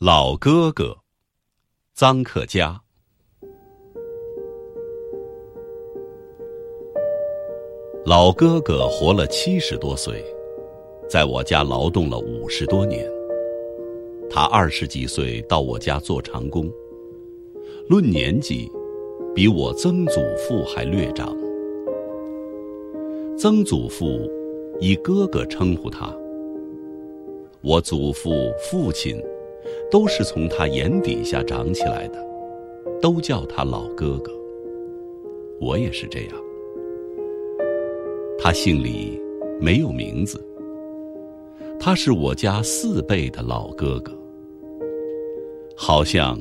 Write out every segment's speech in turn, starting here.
老哥哥，臧克家。老哥哥活了七十多岁，在我家劳动了五十多年。他二十几岁到我家做长工，论年纪，比我曾祖父还略长。曾祖父以哥哥称呼他，我祖父、父亲。都是从他眼底下长起来的，都叫他老哥哥。我也是这样。他姓李，没有名字。他是我家四辈的老哥哥，好像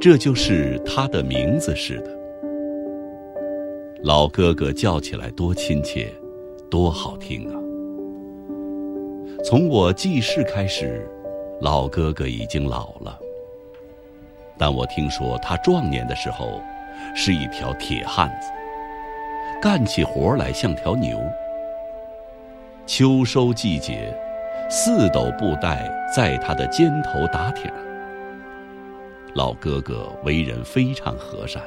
这就是他的名字似的。老哥哥叫起来多亲切，多好听啊！从我记事开始。老哥哥已经老了，但我听说他壮年的时候是一条铁汉子，干起活来像条牛。秋收季节，四斗布袋在他的肩头打挺。老哥哥为人非常和善，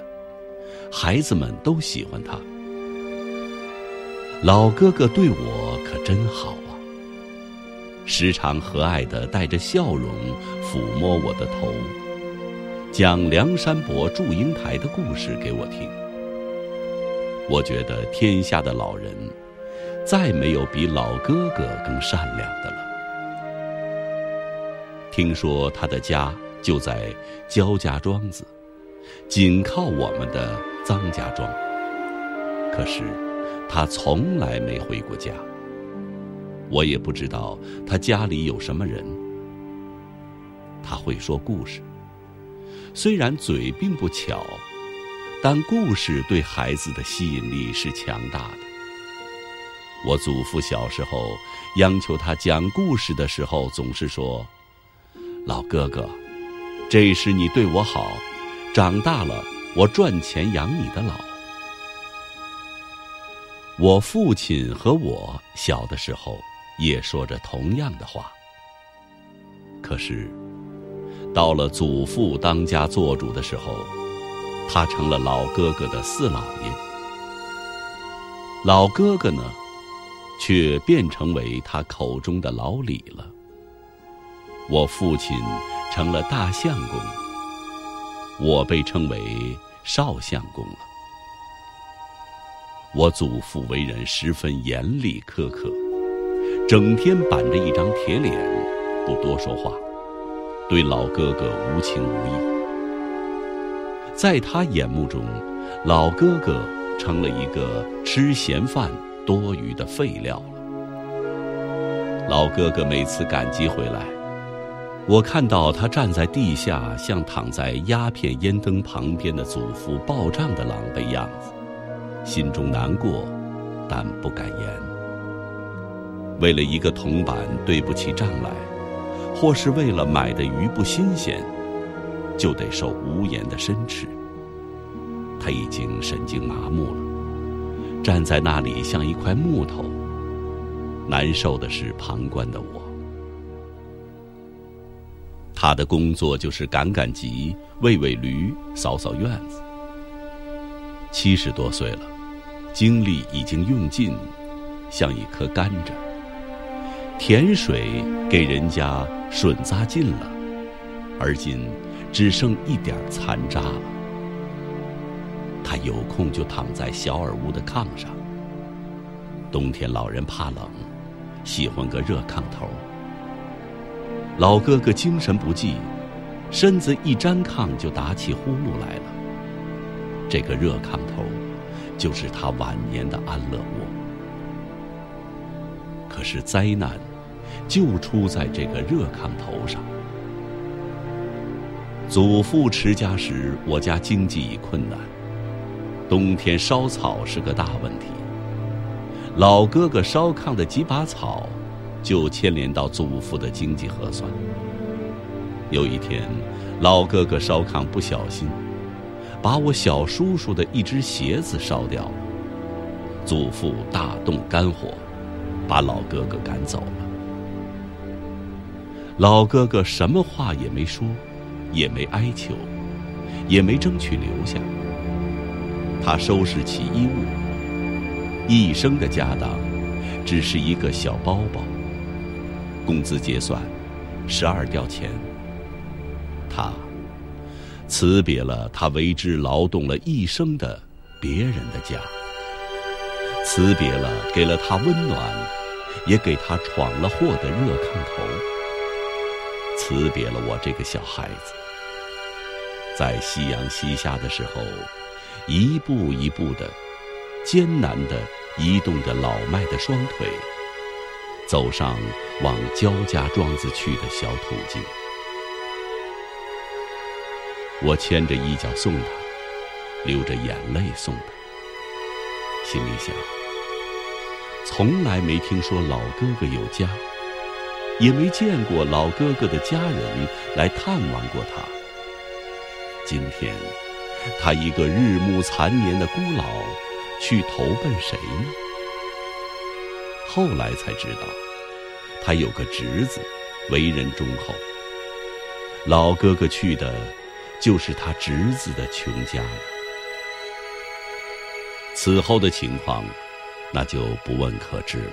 孩子们都喜欢他。老哥哥对我可真好。时常和蔼地带着笑容抚摸我的头，讲梁山伯祝英台的故事给我听。我觉得天下的老人，再没有比老哥哥更善良的了。听说他的家就在焦家庄子，紧靠我们的臧家庄。可是，他从来没回过家。我也不知道他家里有什么人。他会说故事，虽然嘴并不巧，但故事对孩子的吸引力是强大的。我祖父小时候央求他讲故事的时候，总是说：“老哥哥，这是你对我好，长大了我赚钱养你的老。”我父亲和我小的时候。也说着同样的话。可是，到了祖父当家做主的时候，他成了老哥哥的四老爷。老哥哥呢，却变成为他口中的老李了。我父亲成了大相公，我被称为少相公了。我祖父为人十分严厉苛刻。整天板着一张铁脸，不多说话，对老哥哥无情无义。在他眼目中，老哥哥成了一个吃闲饭、多余的废料了。老哥哥每次赶集回来，我看到他站在地下，像躺在鸦片烟灯旁边的祖父报账的狼狈样子，心中难过，但不敢言。为了一个铜板对不起账来，或是为了买的鱼不新鲜，就得受无言的申斥。他已经神经麻木了，站在那里像一块木头。难受的是旁观的我。他的工作就是赶赶集、喂喂驴、扫扫院子。七十多岁了，精力已经用尽，像一颗甘蔗。甜水给人家吮咂尽了，而今只剩一点残渣了。他有空就躺在小耳屋的炕上。冬天老人怕冷，喜欢个热炕头。老哥哥精神不济，身子一沾炕就打起呼噜来了。这个热炕头，就是他晚年的安乐窝。是灾难，就出在这个热炕头上。祖父持家时，我家经济已困难，冬天烧草是个大问题。老哥哥烧炕的几把草，就牵连到祖父的经济核算。有一天，老哥哥烧炕不小心，把我小叔叔的一只鞋子烧掉了。祖父大动肝火。把老哥哥赶走了。老哥哥什么话也没说，也没哀求，也没争取留下。他收拾起衣物，一生的家当，只是一个小包包。工资结算，十二吊钱。他辞别了他为之劳动了一生的别人的家，辞别了给了他温暖，也给他闯了祸的热炕头。辞别了我这个小孩子，在夕阳西下的时候，一步一步的，艰难的移动着老迈的双腿，走上往焦家庄子去的小途径。我牵着衣角送他，流着眼泪送他，心里想：从来没听说老哥哥有家。也没见过老哥哥的家人来探望过他。今天，他一个日暮残年的孤老，去投奔谁呢？后来才知道，他有个侄子，为人忠厚。老哥哥去的，就是他侄子的穷家呀。此后的情况，那就不问可知了。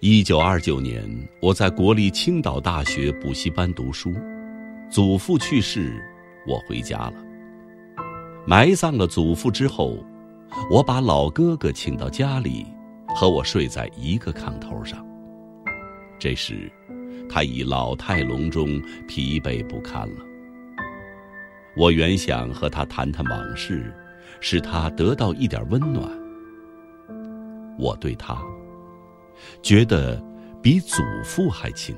一九二九年，我在国立青岛大学补习班读书，祖父去世，我回家了。埋葬了祖父之后，我把老哥哥请到家里，和我睡在一个炕头上。这时，他已老态龙钟，疲惫不堪了。我原想和他谈谈往事，使他得到一点温暖。我对他。觉得比祖父还亲。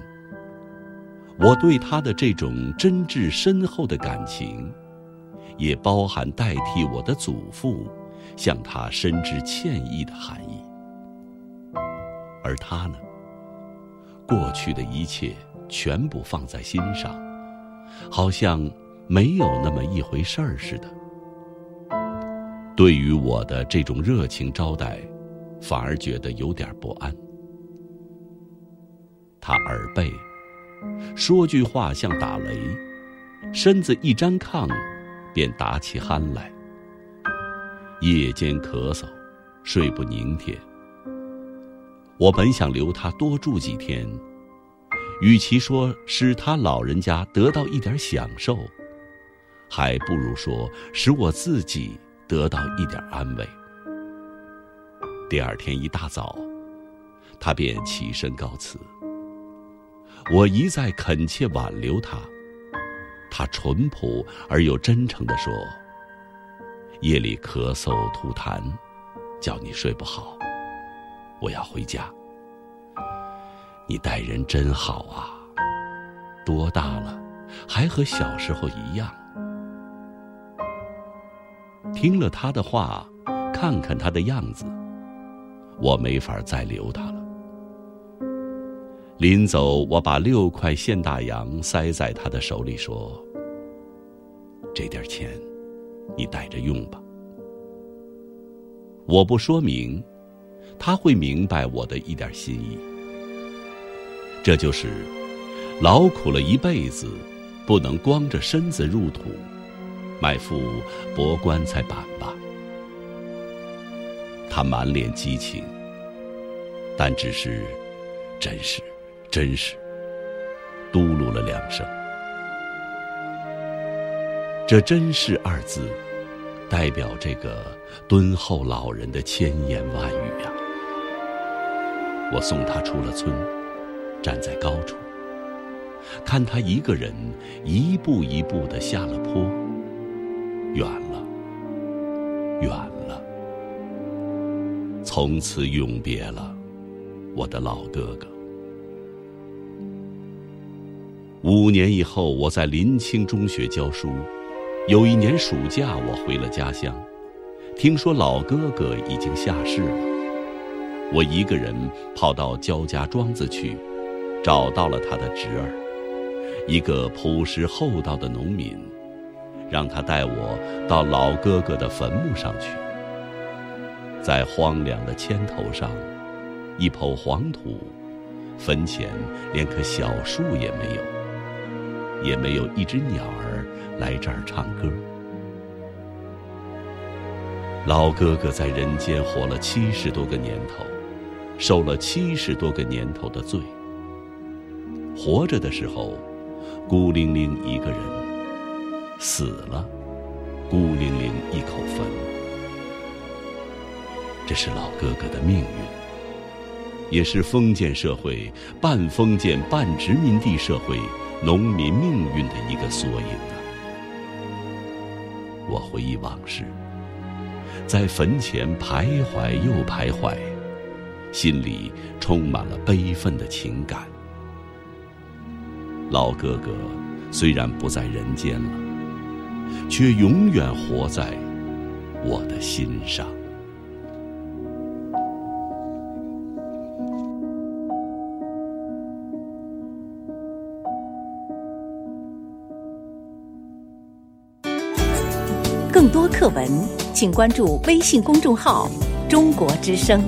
我对他的这种真挚深厚的感情，也包含代替我的祖父向他深致歉意的含义。而他呢，过去的一切全部放在心上，好像没有那么一回事儿似的。对于我的这种热情招待，反而觉得有点不安。他耳背，说句话像打雷，身子一沾炕，便打起鼾来。夜间咳嗽，睡不宁天。我本想留他多住几天，与其说使他老人家得到一点享受，还不如说使我自己得到一点安慰。第二天一大早，他便起身告辞。我一再恳切挽留他，他淳朴而又真诚地说：“夜里咳嗽吐痰，叫你睡不好，我要回家。你待人真好啊，多大了，还和小时候一样。”听了他的话，看看他的样子，我没法再留他了。临走，我把六块现大洋塞在他的手里，说：“这点钱，你带着用吧。我不说明，他会明白我的一点心意。这就是劳苦了一辈子，不能光着身子入土，买副薄棺材板吧。”他满脸激情，但只是，真是。真是，嘟噜了两声。这“真是”二字，代表这个敦厚老人的千言万语呀。我送他出了村，站在高处，看他一个人一步一步的下了坡，远了，远了，从此永别了，我的老哥哥。五年以后，我在临清中学教书。有一年暑假，我回了家乡，听说老哥哥已经下世了。我一个人跑到焦家庄子去，找到了他的侄儿，一个朴实厚道的农民，让他带我到老哥哥的坟墓上去。在荒凉的签头上，一抔黄土，坟前连棵小树也没有，也没有一只鸟儿来这儿唱歌。老哥哥在人间活了七十多个年头，受了七十多个年头的罪。活着的时候，孤零零一个人；死了，孤零零一口坟。这是老哥哥的命运，也是封建社会、半封建半殖民地社会农民命运的一个缩影啊！我回忆往事，在坟前徘徊又徘徊，心里充满了悲愤的情感。老哥哥虽然不在人间了，却永远活在我的心上。更多课文，请关注微信公众号“中国之声”。